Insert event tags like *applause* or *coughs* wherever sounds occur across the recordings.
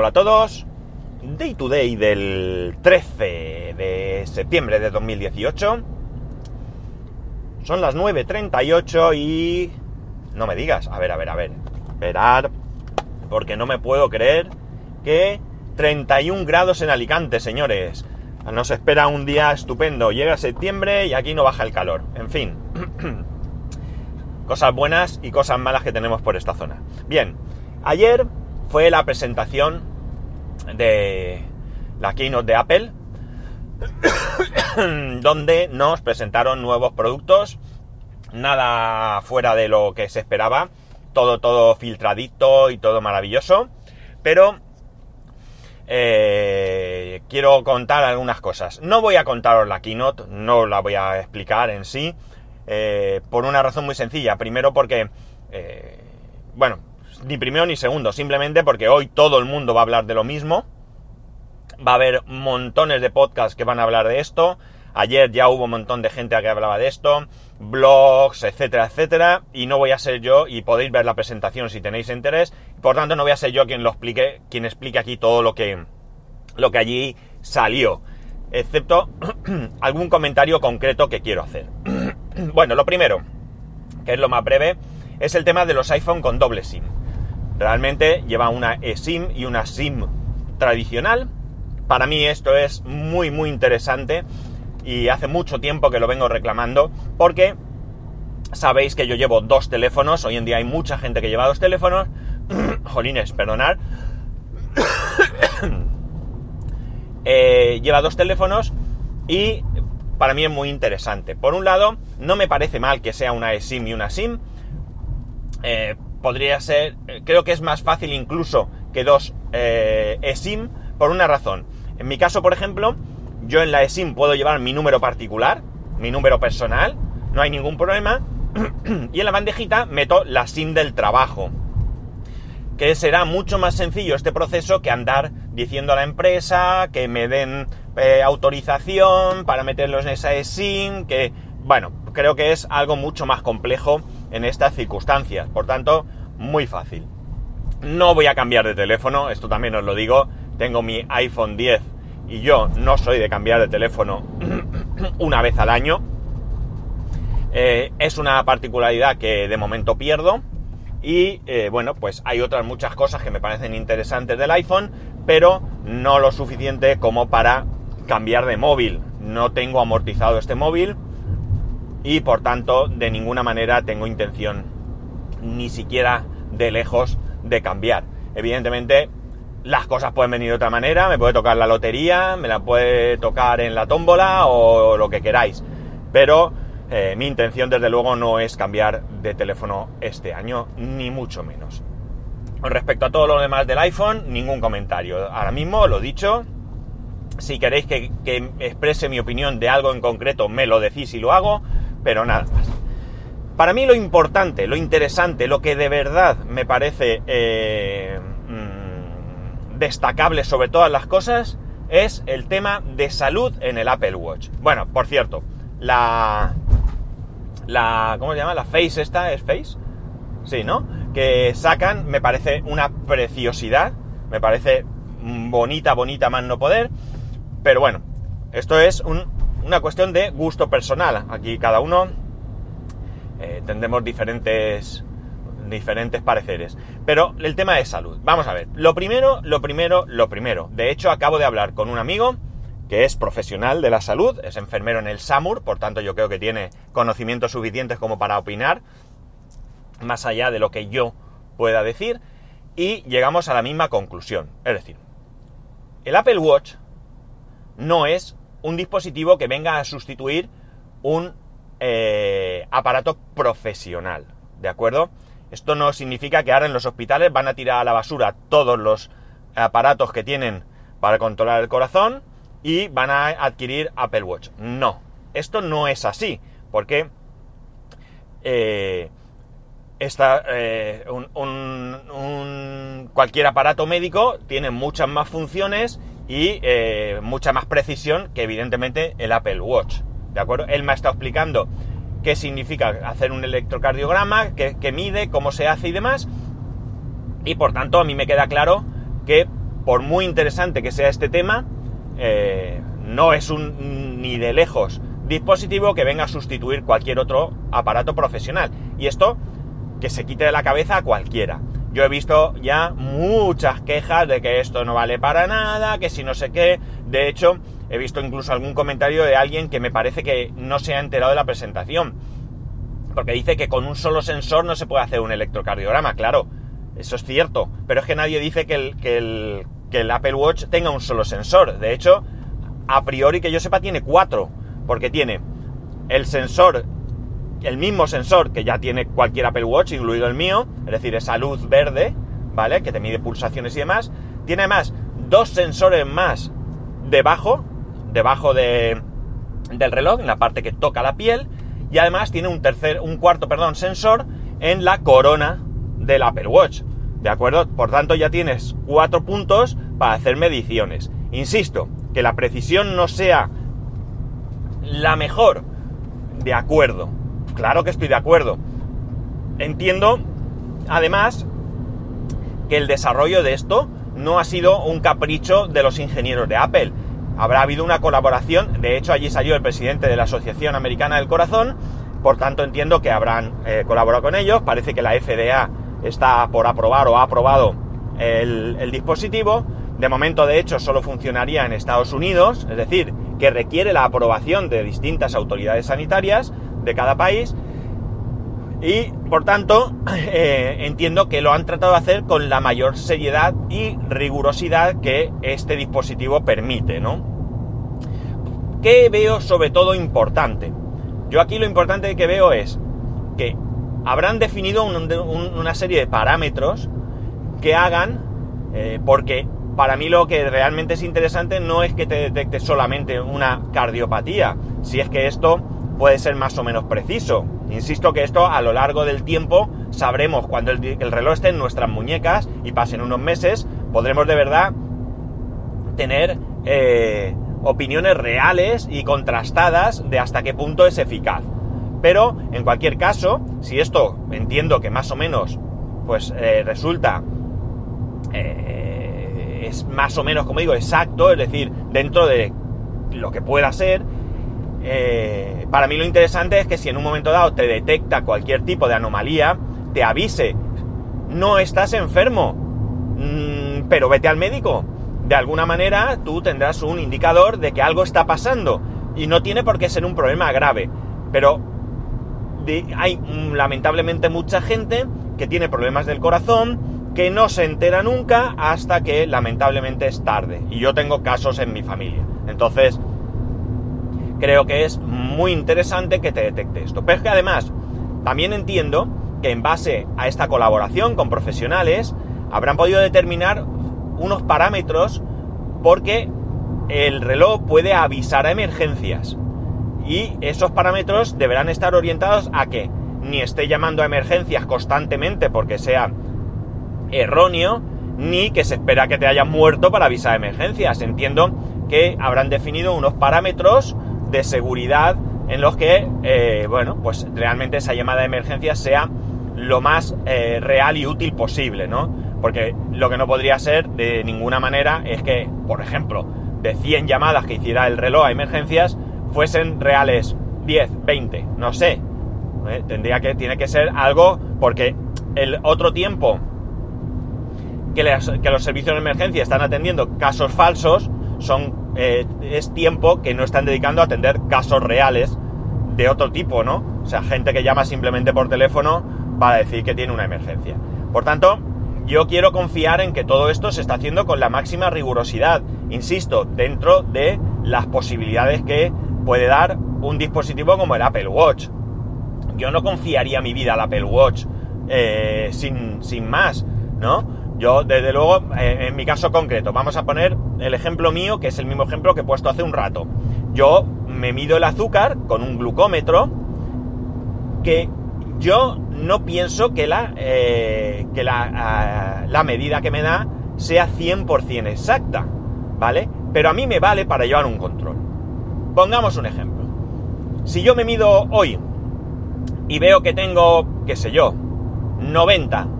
Hola a todos. Day to day del 13 de septiembre de 2018. Son las 9.38 y... No me digas. A ver, a ver, a ver. Esperar. Porque no me puedo creer que 31 grados en Alicante, señores. Nos espera un día estupendo. Llega septiembre y aquí no baja el calor. En fin. *clears throat* cosas buenas y cosas malas que tenemos por esta zona. Bien, ayer fue la presentación de la keynote de Apple, *coughs* donde nos presentaron nuevos productos, nada fuera de lo que se esperaba, todo, todo filtradito y todo maravilloso, pero eh, quiero contar algunas cosas. No voy a contaros la keynote, no la voy a explicar en sí, eh, por una razón muy sencilla. Primero porque, eh, bueno, ni primero ni segundo, simplemente porque hoy todo el mundo va a hablar de lo mismo. Va a haber montones de podcasts que van a hablar de esto. Ayer ya hubo un montón de gente que hablaba de esto, blogs, etcétera, etcétera, y no voy a ser yo, y podéis ver la presentación si tenéis interés, por tanto no voy a ser yo quien lo explique, quien explique aquí todo lo que, lo que allí salió, excepto *clears throat* algún comentario concreto que quiero hacer. *clears throat* bueno, lo primero, que es lo más breve, es el tema de los iPhone con doble SIM. Realmente lleva una eSIM y una SIM tradicional. Para mí esto es muy muy interesante y hace mucho tiempo que lo vengo reclamando porque sabéis que yo llevo dos teléfonos, hoy en día hay mucha gente que lleva dos teléfonos. *coughs* Jolines, perdonad. *coughs* Eh, lleva dos teléfonos y para mí es muy interesante. Por un lado, no me parece mal que sea una eSIM y una SIM. Eh, podría ser, eh, creo que es más fácil incluso que dos eh, eSIM por una razón. En mi caso, por ejemplo, yo en la eSIM puedo llevar mi número particular, mi número personal, no hay ningún problema. *clears throat* y en la bandejita meto la SIM del trabajo. Que será mucho más sencillo este proceso que andar diciendo a la empresa que me den eh, autorización para meterlos en esa SIM, que, bueno, creo que es algo mucho más complejo en estas circunstancias. Por tanto, muy fácil. No voy a cambiar de teléfono, esto también os lo digo. Tengo mi iPhone 10 y yo no soy de cambiar de teléfono *clears throat* una vez al año. Eh, es una particularidad que de momento pierdo. Y eh, bueno, pues hay otras muchas cosas que me parecen interesantes del iPhone, pero no lo suficiente como para cambiar de móvil. No tengo amortizado este móvil y por tanto de ninguna manera tengo intención ni siquiera de lejos de cambiar. Evidentemente las cosas pueden venir de otra manera, me puede tocar la lotería, me la puede tocar en la tómbola o lo que queráis, pero eh, mi intención desde luego no es cambiar de teléfono este año, ni mucho menos. Respecto a todo lo demás del iPhone, ningún comentario. Ahora mismo, lo dicho, si queréis que, exprese mi opinión de algo en concreto, me lo decís y lo hago, pero nada. Para mí lo importante, lo interesante, lo que de verdad me parece eh, mm, destacable sobre todas las cosas, es el tema de salud en el Apple Watch. Bueno, por cierto, la... la ¿Cómo se llama? La Face esta, ¿es Face? Sí, ¿no? Que sacan, me parece una preciosidad, me parece bonita, bonita más no poder. Pero bueno, esto es una cuestión de gusto personal. Aquí cada uno eh, tendremos diferentes, diferentes pareceres. Pero el tema de salud. Vamos a ver. Lo primero, lo primero, lo primero. De hecho, acabo de hablar con un amigo que es profesional de la salud, es enfermero en el SAMUR, por tanto yo creo que tiene conocimientos suficientes como para opinar, más allá de lo que yo pueda decir, y llegamos a la misma conclusión. Es decir, el Apple Watch no es un dispositivo que venga a sustituir un eh, aparato profesional, ¿de acuerdo? Esto no significa que ahora en los hospitales van a tirar a la basura todos los aparatos que tienen para controlar el corazón y van a adquirir Apple Watch. No, esto no es así, porque eh, eh, cualquier aparato médico tiene muchas más funciones y mucha más precisión que evidentemente el Apple Watch. ¿De acuerdo? Él me ha estado explicando qué significa hacer un electrocardiograma, qué, mide, cómo se hace y demás. Y por tanto a mí me queda claro que por muy interesante que sea este tema, eh, no es un ni de lejos dispositivo que venga a sustituir cualquier otro aparato profesional. Y esto que se quite de la cabeza a cualquiera. Yo he visto ya muchas quejas de que esto no vale para nada, que si no sé qué. De hecho, he visto incluso algún comentario de alguien que me parece que no se ha enterado de la presentación. Porque dice que con un solo sensor no se puede hacer un electrocardiograma. Claro, eso es cierto. Pero es que nadie dice que el, que el, Apple Watch tenga un solo sensor. De hecho, a priori que yo sepa tiene cuatro. Porque tiene el sensor el mismo sensor que ya tiene cualquier Apple Watch, incluido el mío, es decir, esa luz verde, ¿vale? Que te mide pulsaciones y demás. Tiene además dos sensores más debajo, debajo de, del reloj, en la parte que toca la piel, y además tiene un tercer, un cuarto, perdón, sensor en la corona del Apple Watch. ¿De acuerdo? Por tanto, ya tienes cuatro puntos para hacer mediciones. Insisto, que la precisión no sea la mejor, de acuerdo. Claro que estoy de acuerdo. Entiendo, además, que el desarrollo de esto no ha sido un capricho de los ingenieros de Apple. Habrá habido una colaboración, de hecho allí salió el presidente de la Asociación Americana del Corazón, por tanto entiendo que habrán eh, colaborado con ellos, parece que la FDA está por aprobar o ha aprobado el, el dispositivo, de momento de hecho solo funcionaría en Estados Unidos, es decir, que requiere la aprobación de distintas autoridades sanitarias, de cada país. Y por tanto, *clears throat* eh, entiendo que lo han tratado de hacer con la mayor seriedad y rigurosidad que este dispositivo permite, ¿no? ¿Qué veo sobre todo importante? Yo aquí lo importante que veo es que habrán definido una serie de parámetros que hagan, eh, porque para mí lo que realmente es interesante no es que te detecte solamente una cardiopatía, si es que esto puede ser más o menos preciso. Insisto que esto a lo largo del tiempo sabremos cuando el, reloj esté en nuestras muñecas y pasen unos meses, podremos de verdad tener eh, opiniones reales y contrastadas de hasta qué punto es eficaz. Pero en cualquier caso, si esto entiendo que más o menos pues eh, resulta eh, es más o menos como digo exacto, es decir, dentro de lo que pueda ser, eh, para mí lo interesante es que si en un momento dado te detecta cualquier tipo de anomalía, te avise, no estás enfermo, mm, pero vete al médico. De alguna manera tú tendrás un indicador de que algo está pasando y no tiene por qué ser un problema grave, pero hay mm, lamentablemente mucha gente que tiene problemas del corazón que no se entera nunca hasta que lamentablemente es tarde. Y yo tengo casos en mi familia. Entonces, creo que es muy interesante que te detecte esto. Pero es que además, también entiendo que en base a esta colaboración con profesionales, habrán podido determinar unos parámetros porque el reloj puede avisar a emergencias. Y esos parámetros deberán estar orientados a que ni esté llamando a emergencias constantemente porque sea erróneo, ni que se espera que te hayan muerto para avisar a emergencias. Entiendo que habrán definido unos parámetros de seguridad en los que, eh, bueno, pues realmente esa llamada de emergencia sea lo más eh, real y útil posible, ¿no? Porque lo que no podría ser de ninguna manera es que, por ejemplo, de 100 llamadas que hiciera el reloj a emergencias, fuesen reales 10, 20, no sé. ¿eh? Tendría que, tiene que ser algo, porque el otro tiempo que, que los servicios de emergencia están atendiendo casos falsos, son eh, es tiempo que no están dedicando a atender casos reales de otro tipo, ¿no? O sea, gente que llama simplemente por teléfono para decir que tiene una emergencia. Por tanto, yo quiero confiar en que todo esto se está haciendo con la máxima rigurosidad, insisto, dentro de las posibilidades que puede dar un dispositivo como el Apple Watch. Yo no confiaría mi vida al Apple Watch eh, sin, sin más, ¿no? Yo, desde luego, eh, en mi caso concreto, vamos a poner el ejemplo mío, que es el mismo ejemplo que he puesto hace un rato. Yo me mido el azúcar con un glucómetro que yo no pienso que la, eh, que la, la medida que me da sea 100% exacta, ¿vale? Pero a mí me vale para llevar un control. Pongamos un ejemplo. Si yo me mido hoy y veo que tengo, qué sé yo, 90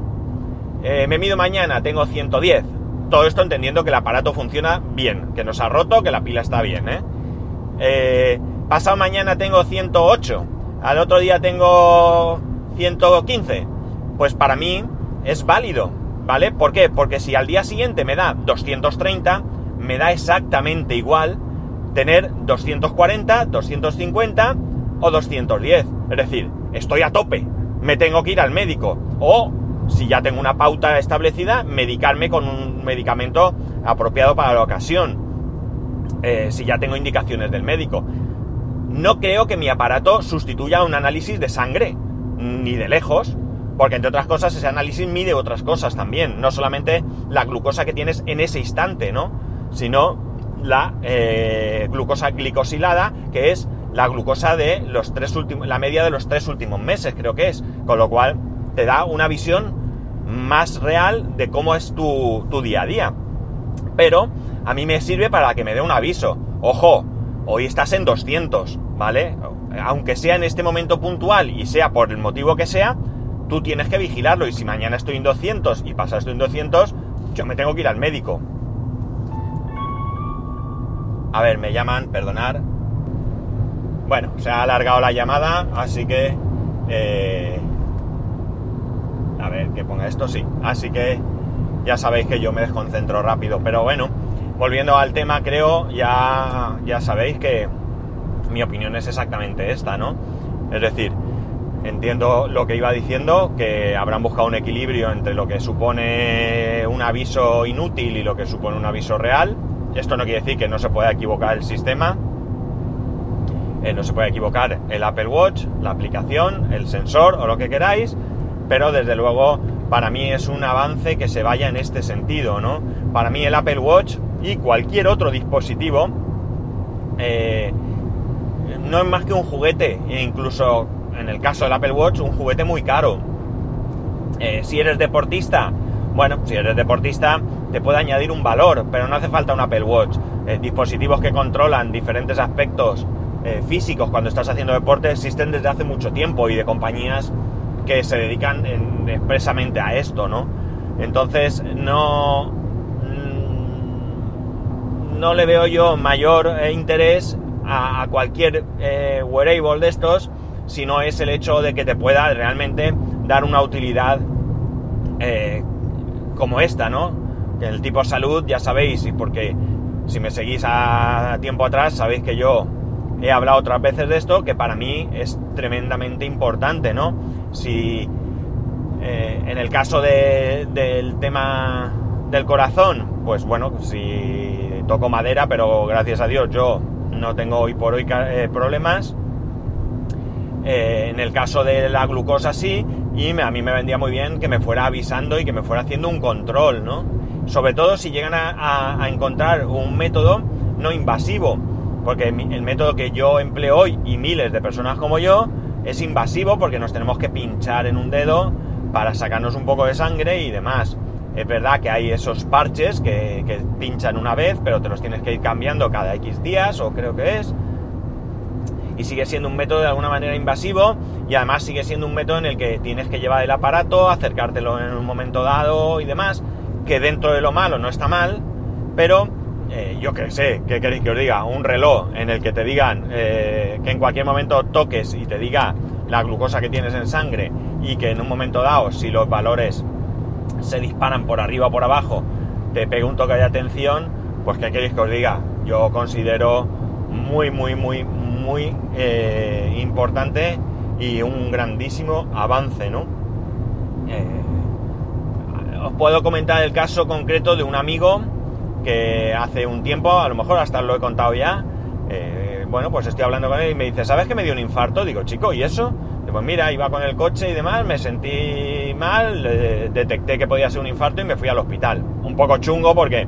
eh, me mido mañana, tengo 110. todo esto entendiendo que el aparato funciona bien, que no se ha roto, que la pila está bien, ¿eh? Eh, pasado mañana tengo 108, al otro día tengo 115. Pues para mí es válido, ¿vale? ¿Por qué? Porque si al día siguiente me da 230, me da exactamente igual tener 240, 250 o 210. Es decir, estoy a tope, me tengo que ir al médico. O, si ya tengo una pauta establecida, medicarme con un medicamento apropiado para la ocasión. Eh, si ya tengo indicaciones del médico. No creo que mi aparato sustituya un análisis de sangre, ni de lejos, porque entre otras cosas ese análisis mide otras cosas también, no solamente la glucosa que tienes en ese instante, ¿no? Sino la eh, glucosa glicosilada, que es la glucosa de los tres últimos, la media de los tres últimos meses, creo que es, con lo cual te da una visión más real de cómo es tu, tu día a día. Pero a mí me sirve para que me dé un aviso. Ojo, hoy estás en 200, ¿vale? Aunque sea en este momento puntual y sea por el motivo que sea, tú tienes que vigilarlo y si mañana estoy en 200 y pasa esto en 200, yo me tengo que ir al médico. A ver, me llaman, perdonar. Bueno, se ha alargado la llamada, así que... Eh, a ver, que ponga esto, sí. Así que ya sabéis que yo me desconcentro rápido, pero bueno, volviendo al tema, creo, ya, ya sabéis que mi opinión es exactamente esta, ¿no? Es decir, entiendo lo que iba diciendo, que habrán buscado un equilibrio entre lo que supone un aviso inútil y lo que supone un aviso real. Esto no quiere decir que no se pueda equivocar el sistema, eh, no se puede equivocar el Apple Watch, la aplicación, el sensor o lo que queráis, pero desde luego para mí es un avance que se vaya en este sentido, ¿no? Para mí el Apple Watch y cualquier otro dispositivo eh, no es más que un juguete, e incluso en el caso del Apple Watch, un juguete muy caro. Eh, si eres deportista, bueno, si eres deportista te puede añadir un valor, pero no hace falta un Apple Watch. Eh, dispositivos que controlan diferentes aspectos físicos cuando estás haciendo deporte existen desde hace mucho tiempo y de compañías que se dedican expresamente a esto, ¿no? Entonces no, no le veo yo mayor eh, interés a, cualquier eh, wearable de estos si no es el hecho de que te pueda realmente dar una utilidad eh, como esta, ¿no? El tipo salud, ya sabéis, y porque si me seguís a tiempo atrás, sabéis que yo he hablado otras veces de esto, que para mí es tremendamente importante, ¿no? Si en el caso del tema del corazón, pues bueno, si toco madera, pero gracias a Dios yo no tengo hoy por hoy eh, problemas. Eh, en el caso de la glucosa sí, y a mí me vendría muy bien que me fuera avisando y que me fuera haciendo un control, ¿no? Sobre todo si llegan a, encontrar un método no invasivo, porque el método que yo empleo hoy y miles de personas como yo es invasivo porque nos tenemos que pinchar en un dedo para sacarnos un poco de sangre y demás. Es verdad que hay esos parches que, pinchan una vez, pero te los tienes que ir cambiando cada X días, o creo que es. Y sigue siendo un método de alguna manera invasivo y además sigue siendo un método en el que tienes que llevar el aparato, acercártelo en un momento dado y demás, que dentro de lo malo no está mal, pero eh, yo qué sé, ¿qué queréis que os diga? Un reloj en el que te digan eh, que en cualquier momento toques y te diga la glucosa que tienes en sangre y que en un momento dado, si los valores se disparan por arriba o por abajo, te pega un toque de atención, pues ¿qué queréis que os diga? Yo considero muy, muy, muy, muy eh, importante y un grandísimo avance, ¿no? Os puedo comentar el caso concreto de un amigo que hace un tiempo, a lo mejor hasta lo he contado ya, eh, bueno, pues estoy hablando con él y me dice, ¿sabes que me dio un infarto? Digo, chico, ¿y eso? pues mira, iba con el coche y demás, me sentí mal, detecté que podía ser un infarto y me fui al hospital. Un poco chungo porque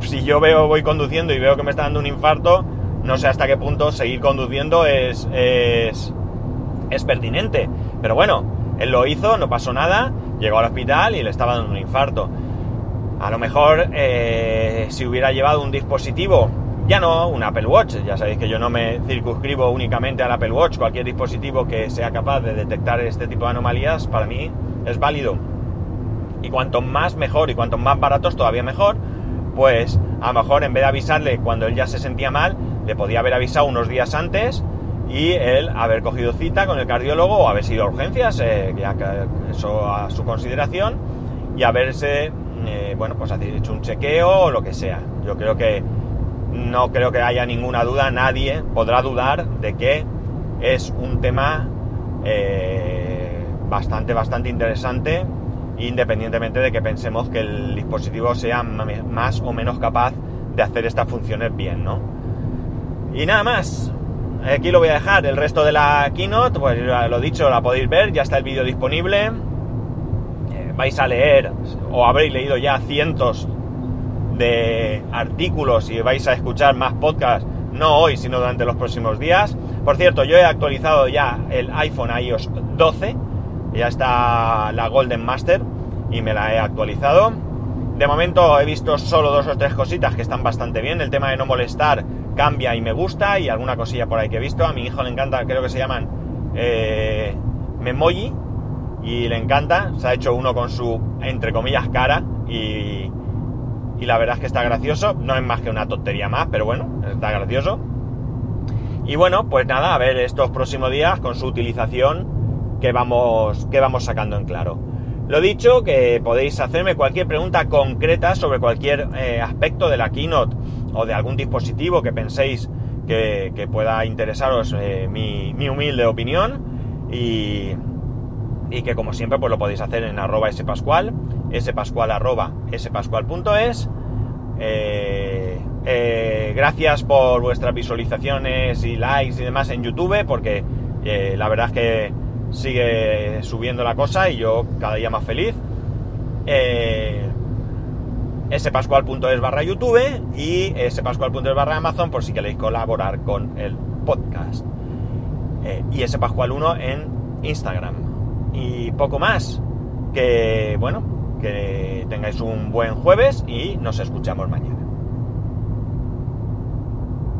si yo veo, voy conduciendo y veo que me está dando un infarto, no sé hasta qué punto seguir conduciendo es, es, es pertinente. Pero bueno, él lo hizo, no pasó nada, llegó al hospital y le estaba dando un infarto. A lo mejor eh, si hubiera llevado un dispositivo ya no un Apple Watch, ya sabéis que yo no me circunscribo únicamente al Apple Watch, cualquier dispositivo que sea capaz de detectar este tipo de anomalías para mí es válido. y cuanto más mejor y cuanto más baratos todavía mejor, pues a lo mejor en vez de avisarle cuando él ya se sentía mal, le podía haber avisado unos días antes y él haber cogido cita con el cardiólogo o haber sido a urgencias, eh, ya que eso a su consideración, y haberse, eh, bueno, pues hecho un chequeo o lo que sea. Yo creo que no creo que haya ninguna duda, nadie podrá dudar de que es un tema eh, bastante, bastante interesante, independientemente de que pensemos que el dispositivo sea más o menos capaz de hacer estas funciones bien, ¿no? Y nada más, aquí lo voy a dejar. El resto de la keynote, pues lo dicho, la podéis ver, ya está el vídeo disponible. Vais a leer o habréis leído ya cientos de artículos y vais a escuchar más podcasts, no hoy, sino durante los próximos días. Por cierto, yo he actualizado ya el iPhone iOS 12, ya está la Golden Master y me la he actualizado. De momento he visto solo dos o tres cositas que están bastante bien. El tema de no molestar cambia y me gusta y alguna cosilla por ahí que he visto. A mi hijo le encanta, creo que se llaman eh, Memoji y le encanta. Se ha hecho uno con su, entre comillas, cara y, y la verdad es que está gracioso. No es más que una tontería más, pero bueno, está gracioso. Y bueno, pues nada, a ver estos próximos días con su utilización que vamos, que vamos sacando en claro. Lo dicho, que podéis hacerme cualquier pregunta concreta sobre cualquier eh, aspecto de la keynote o de algún dispositivo que penséis que, pueda interesaros eh, mi, humilde opinión y, y, que como siempre pues lo podéis hacer en arroba spascual, spascual arroba spascual.es. Eh, eh, gracias por vuestras visualizaciones y likes y demás en YouTube porque la verdad es que sigue subiendo la cosa y yo cada día más feliz. Eh, spascual.es barra YouTube y spascual.es barra Amazon por si queréis colaborar con el podcast. Eh, y spascual1 en Instagram. Y poco más. Que bueno, que tengáis un buen jueves y nos escuchamos mañana.